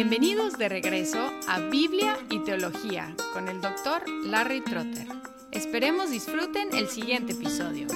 Bienvenidos de regreso a Biblia y Teología con el doctor Larry Trotter. Esperemos disfruten el siguiente episodio.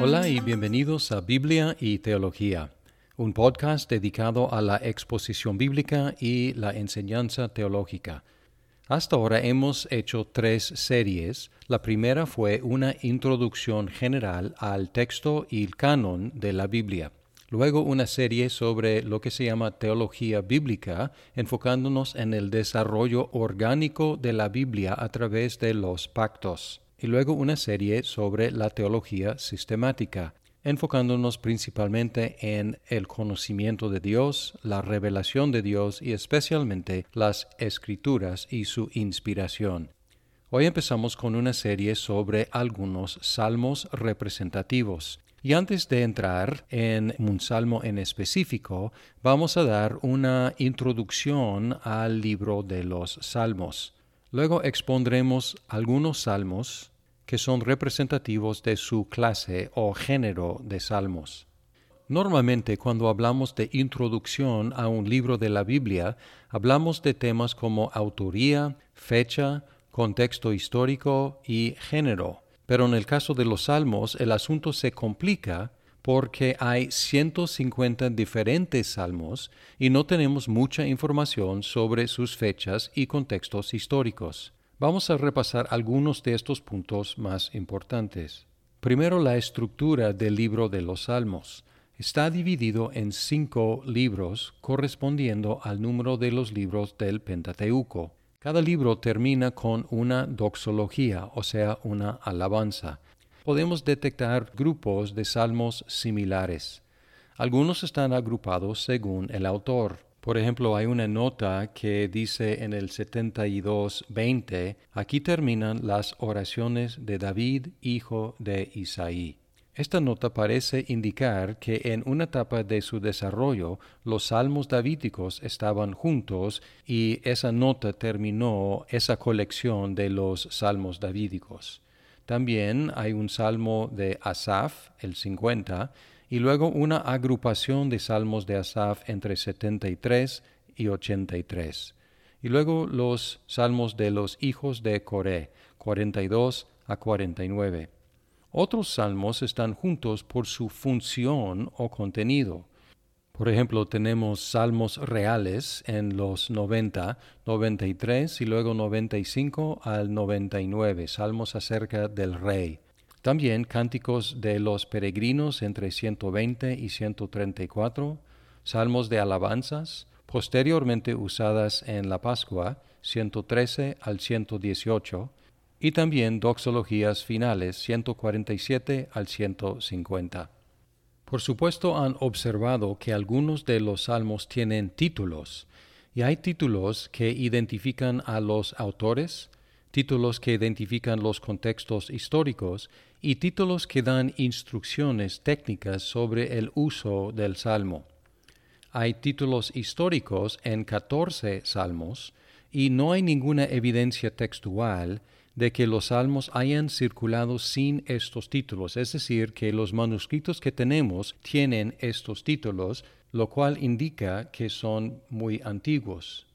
Hola y bienvenidos a Biblia y Teología, un podcast dedicado a la exposición bíblica y la enseñanza teológica. Hasta ahora hemos hecho tres series. La primera fue una introducción general al texto y el canon de la Biblia. Luego una serie sobre lo que se llama teología bíblica, enfocándonos en el desarrollo orgánico de la Biblia a través de los pactos. Y luego una serie sobre la teología sistemática, enfocándonos principalmente en el conocimiento de Dios, la revelación de Dios y especialmente las escrituras y su inspiración. Hoy empezamos con una serie sobre algunos salmos representativos. Y antes de entrar en un salmo en específico, vamos a dar una introducción al libro de los salmos. Luego expondremos algunos salmos que son representativos de su clase o género de salmos. Normalmente cuando hablamos de introducción a un libro de la Biblia, hablamos de temas como autoría, fecha, contexto histórico y género. Pero en el caso de los salmos el asunto se complica porque hay 150 diferentes salmos y no tenemos mucha información sobre sus fechas y contextos históricos. Vamos a repasar algunos de estos puntos más importantes. Primero, la estructura del libro de los Salmos. Está dividido en cinco libros correspondiendo al número de los libros del Pentateuco. Cada libro termina con una doxología, o sea, una alabanza. Podemos detectar grupos de salmos similares. Algunos están agrupados según el autor. Por ejemplo, hay una nota que dice en el 72.20, aquí terminan las oraciones de David, hijo de Isaí. Esta nota parece indicar que en una etapa de su desarrollo los salmos davídicos estaban juntos y esa nota terminó esa colección de los salmos davídicos. También hay un salmo de Asaf, el 50, y luego una agrupación de salmos de Asaf entre 73 y 83. Y luego los salmos de los hijos de Coré, 42 a 49. Otros salmos están juntos por su función o contenido. Por ejemplo, tenemos salmos reales en los 90, 93 y luego 95 al 99, salmos acerca del rey. También cánticos de los peregrinos entre 120 y 134, salmos de alabanzas, posteriormente usadas en la Pascua, 113 al 118, y también doxologías finales, 147 al 150. Por supuesto han observado que algunos de los salmos tienen títulos, y hay títulos que identifican a los autores, títulos que identifican los contextos históricos y títulos que dan instrucciones técnicas sobre el uso del salmo. Hay títulos históricos en 14 salmos y no hay ninguna evidencia textual de que los salmos hayan circulado sin estos títulos, es decir, que los manuscritos que tenemos tienen estos títulos, lo cual indica que son muy antiguos.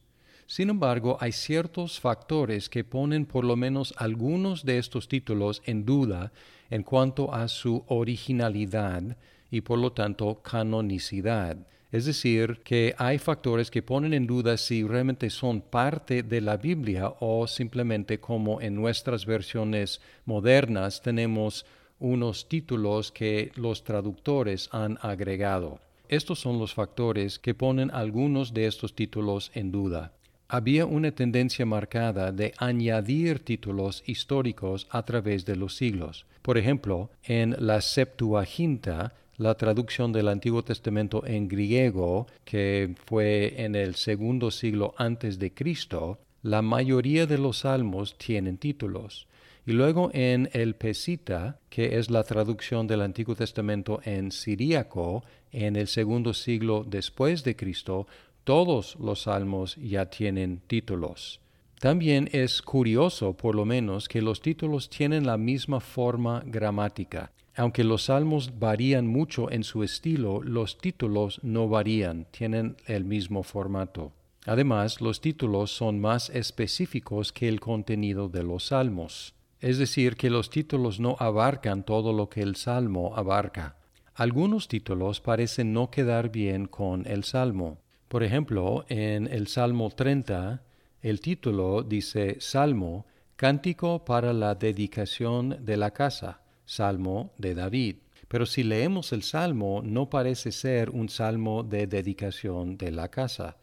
Sin embargo, hay ciertos factores que ponen por lo menos algunos de estos títulos en duda en cuanto a su originalidad y por lo tanto canonicidad. Es decir, que hay factores que ponen en duda si realmente son parte de la Biblia o simplemente como en nuestras versiones modernas tenemos unos títulos que los traductores han agregado. Estos son los factores que ponen algunos de estos títulos en duda había una tendencia marcada de añadir títulos históricos a través de los siglos. Por ejemplo, en la Septuaginta, la traducción del Antiguo Testamento en griego, que fue en el segundo siglo antes de Cristo, la mayoría de los salmos tienen títulos. Y luego en el Pesita, que es la traducción del Antiguo Testamento en siríaco, en el segundo siglo después de Cristo, todos los salmos ya tienen títulos. También es curioso, por lo menos, que los títulos tienen la misma forma gramática. Aunque los salmos varían mucho en su estilo, los títulos no varían, tienen el mismo formato. Además, los títulos son más específicos que el contenido de los salmos. Es decir, que los títulos no abarcan todo lo que el salmo abarca. Algunos títulos parecen no quedar bien con el salmo. Por ejemplo, en el Salmo 30, el título dice Salmo, Cántico para la dedicación de la casa, Salmo de David. Pero si leemos el Salmo, no parece ser un salmo de dedicación de la casa.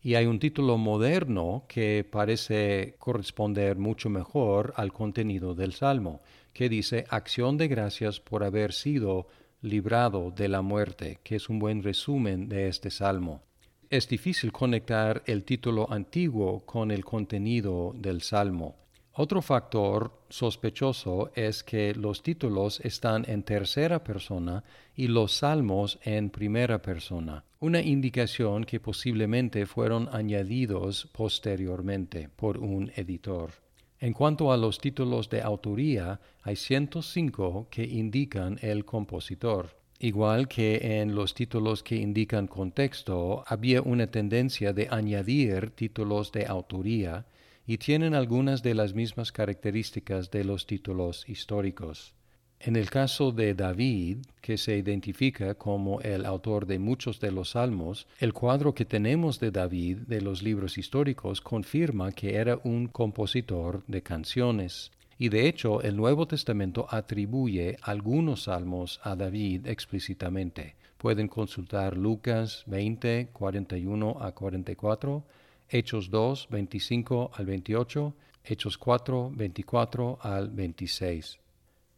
Y hay un título moderno que parece corresponder mucho mejor al contenido del Salmo, que dice Acción de gracias por haber sido librado de la muerte, que es un buen resumen de este Salmo. Es difícil conectar el título antiguo con el contenido del Salmo. Otro factor sospechoso es que los títulos están en tercera persona y los salmos en primera persona, una indicación que posiblemente fueron añadidos posteriormente por un editor. En cuanto a los títulos de autoría, hay 105 que indican el compositor. Igual que en los títulos que indican contexto, había una tendencia de añadir títulos de autoría y tienen algunas de las mismas características de los títulos históricos. En el caso de David, que se identifica como el autor de muchos de los salmos, el cuadro que tenemos de David de los libros históricos confirma que era un compositor de canciones. Y de hecho el Nuevo Testamento atribuye algunos salmos a David explícitamente. Pueden consultar Lucas 20, 41 a 44, Hechos 2, 25 al 28, Hechos 4, 24 al 26.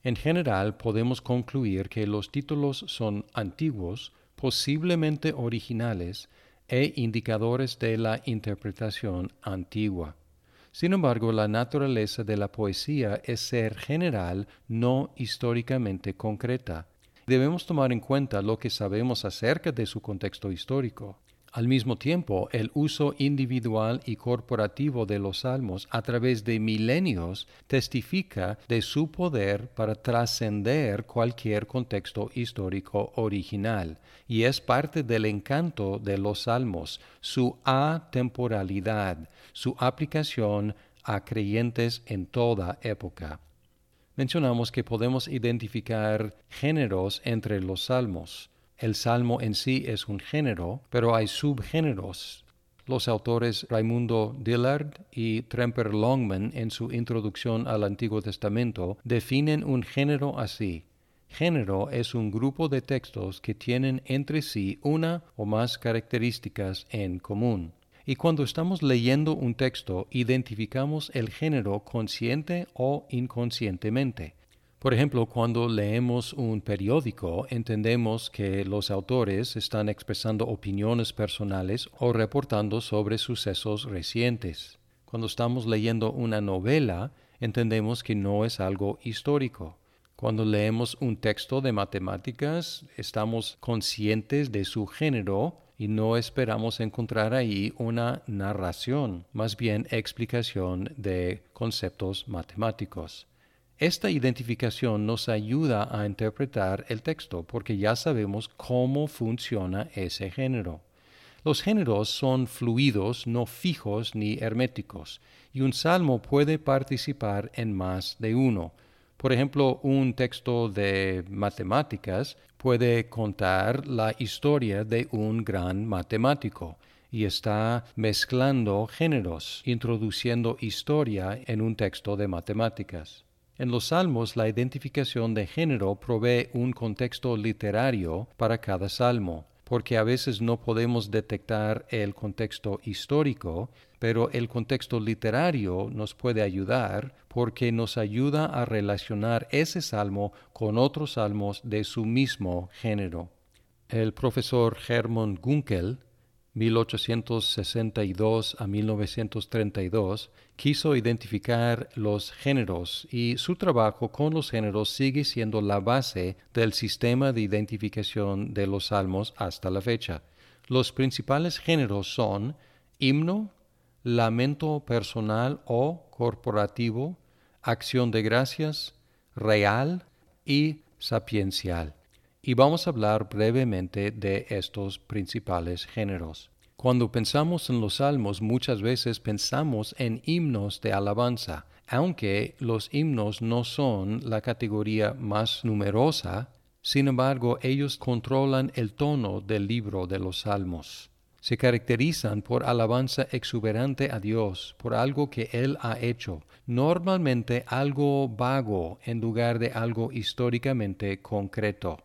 En general podemos concluir que los títulos son antiguos, posiblemente originales, e indicadores de la interpretación antigua. Sin embargo, la naturaleza de la poesía es ser general, no históricamente concreta. Debemos tomar en cuenta lo que sabemos acerca de su contexto histórico. Al mismo tiempo, el uso individual y corporativo de los salmos a través de milenios testifica de su poder para trascender cualquier contexto histórico original y es parte del encanto de los salmos, su atemporalidad, su aplicación a creyentes en toda época. Mencionamos que podemos identificar géneros entre los salmos. El salmo en sí es un género, pero hay subgéneros. Los autores Raimundo Dillard y Tremper Longman en su introducción al Antiguo Testamento definen un género así. Género es un grupo de textos que tienen entre sí una o más características en común. Y cuando estamos leyendo un texto, identificamos el género consciente o inconscientemente. Por ejemplo, cuando leemos un periódico, entendemos que los autores están expresando opiniones personales o reportando sobre sucesos recientes. Cuando estamos leyendo una novela, entendemos que no es algo histórico. Cuando leemos un texto de matemáticas, estamos conscientes de su género y no esperamos encontrar ahí una narración, más bien explicación de conceptos matemáticos. Esta identificación nos ayuda a interpretar el texto porque ya sabemos cómo funciona ese género. Los géneros son fluidos, no fijos ni herméticos, y un salmo puede participar en más de uno. Por ejemplo, un texto de matemáticas puede contar la historia de un gran matemático y está mezclando géneros, introduciendo historia en un texto de matemáticas. En los salmos la identificación de género provee un contexto literario para cada salmo, porque a veces no podemos detectar el contexto histórico, pero el contexto literario nos puede ayudar porque nos ayuda a relacionar ese salmo con otros salmos de su mismo género. El profesor Hermann Gunkel 1862 a 1932, quiso identificar los géneros y su trabajo con los géneros sigue siendo la base del sistema de identificación de los salmos hasta la fecha. Los principales géneros son himno, lamento personal o corporativo, acción de gracias, real y sapiencial. Y vamos a hablar brevemente de estos principales géneros. Cuando pensamos en los salmos muchas veces pensamos en himnos de alabanza, aunque los himnos no son la categoría más numerosa, sin embargo ellos controlan el tono del libro de los salmos. Se caracterizan por alabanza exuberante a Dios, por algo que Él ha hecho, normalmente algo vago en lugar de algo históricamente concreto.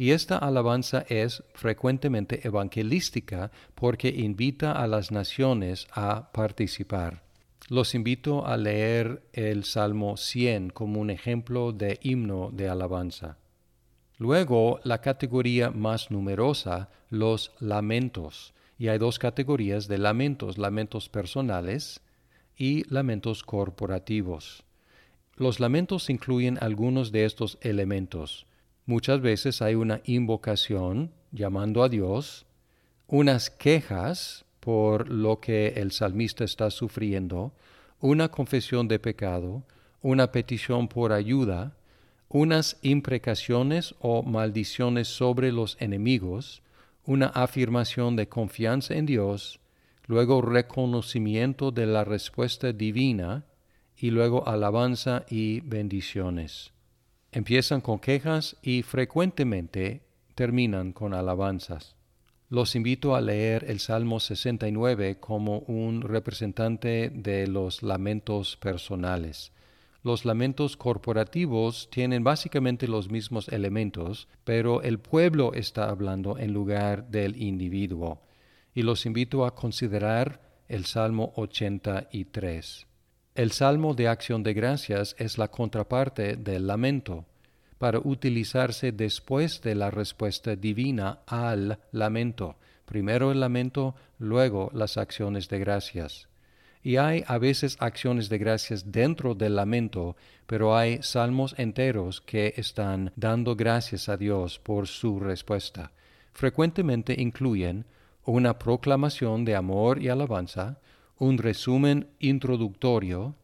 Y esta alabanza es frecuentemente evangelística porque invita a las naciones a participar. Los invito a leer el Salmo 100 como un ejemplo de himno de alabanza. Luego, la categoría más numerosa, los lamentos. Y hay dos categorías de lamentos, lamentos personales y lamentos corporativos. Los lamentos incluyen algunos de estos elementos. Muchas veces hay una invocación llamando a Dios, unas quejas por lo que el salmista está sufriendo, una confesión de pecado, una petición por ayuda, unas imprecaciones o maldiciones sobre los enemigos, una afirmación de confianza en Dios, luego reconocimiento de la respuesta divina y luego alabanza y bendiciones. Empiezan con quejas y frecuentemente terminan con alabanzas. Los invito a leer el Salmo 69 como un representante de los lamentos personales. Los lamentos corporativos tienen básicamente los mismos elementos, pero el pueblo está hablando en lugar del individuo. Y los invito a considerar el Salmo 83. El salmo de acción de gracias es la contraparte del lamento, para utilizarse después de la respuesta divina al lamento. Primero el lamento, luego las acciones de gracias. Y hay a veces acciones de gracias dentro del lamento, pero hay salmos enteros que están dando gracias a Dios por su respuesta. Frecuentemente incluyen una proclamación de amor y alabanza, un resumen introductorio,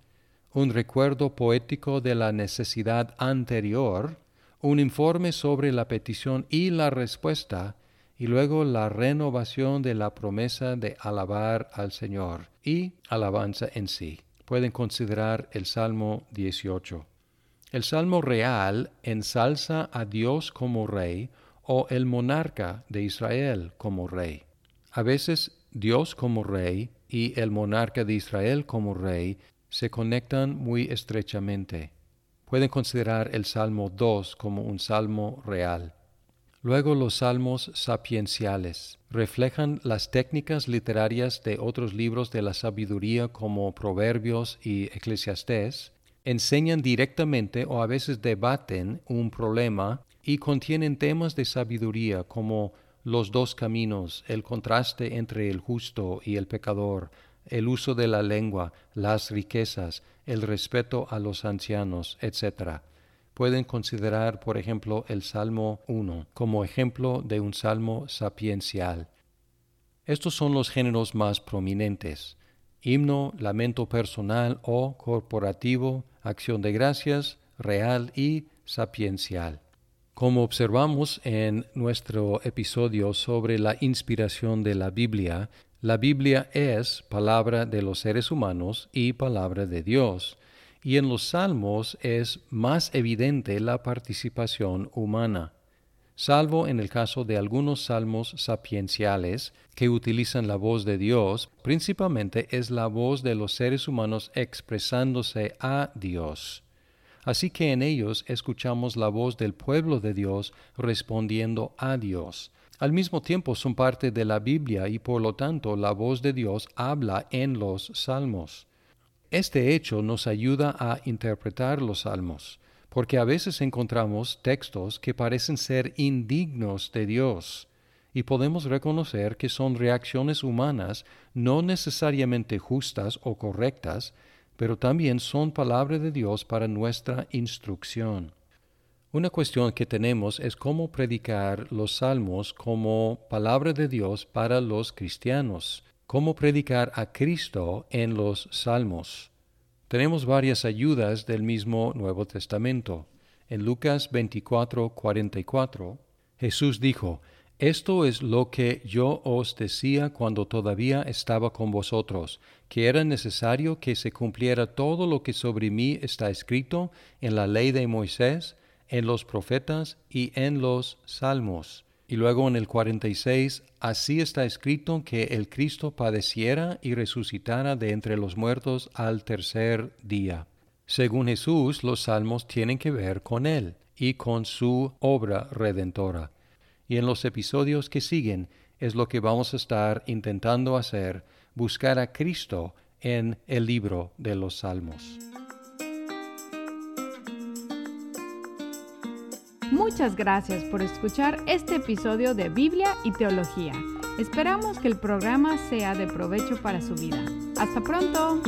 un recuerdo poético de la necesidad anterior, un informe sobre la petición y la respuesta, y luego la renovación de la promesa de alabar al Señor y alabanza en sí. Pueden considerar el Salmo 18. El Salmo real ensalza a Dios como rey o el monarca de Israel como rey. A veces Dios como rey y el monarca de Israel como rey se conectan muy estrechamente. Pueden considerar el Salmo 2 como un salmo real. Luego los salmos sapienciales reflejan las técnicas literarias de otros libros de la sabiduría como Proverbios y Eclesiastés, enseñan directamente o a veces debaten un problema y contienen temas de sabiduría como los dos caminos, el contraste entre el justo y el pecador, el uso de la lengua, las riquezas, el respeto a los ancianos, etc. Pueden considerar, por ejemplo, el Salmo 1 como ejemplo de un salmo sapiencial. Estos son los géneros más prominentes. Himno, lamento personal o corporativo, acción de gracias, real y sapiencial. Como observamos en nuestro episodio sobre la inspiración de la Biblia, la Biblia es palabra de los seres humanos y palabra de Dios, y en los salmos es más evidente la participación humana, salvo en el caso de algunos salmos sapienciales que utilizan la voz de Dios, principalmente es la voz de los seres humanos expresándose a Dios. Así que en ellos escuchamos la voz del pueblo de Dios respondiendo a Dios. Al mismo tiempo son parte de la Biblia y por lo tanto la voz de Dios habla en los salmos. Este hecho nos ayuda a interpretar los salmos, porque a veces encontramos textos que parecen ser indignos de Dios, y podemos reconocer que son reacciones humanas no necesariamente justas o correctas, pero también son palabra de Dios para nuestra instrucción. Una cuestión que tenemos es cómo predicar los salmos como palabra de Dios para los cristianos, cómo predicar a Cristo en los salmos. Tenemos varias ayudas del mismo Nuevo Testamento. En Lucas 24, 44, Jesús dijo, Esto es lo que yo os decía cuando todavía estaba con vosotros, que era necesario que se cumpliera todo lo que sobre mí está escrito en la ley de Moisés, en los profetas y en los salmos. Y luego en el 46, así está escrito que el Cristo padeciera y resucitara de entre los muertos al tercer día. Según Jesús, los salmos tienen que ver con Él y con su obra redentora. Y en los episodios que siguen es lo que vamos a estar intentando hacer, buscar a Cristo en el libro de los salmos. Muchas gracias por escuchar este episodio de Biblia y Teología. Esperamos que el programa sea de provecho para su vida. Hasta pronto.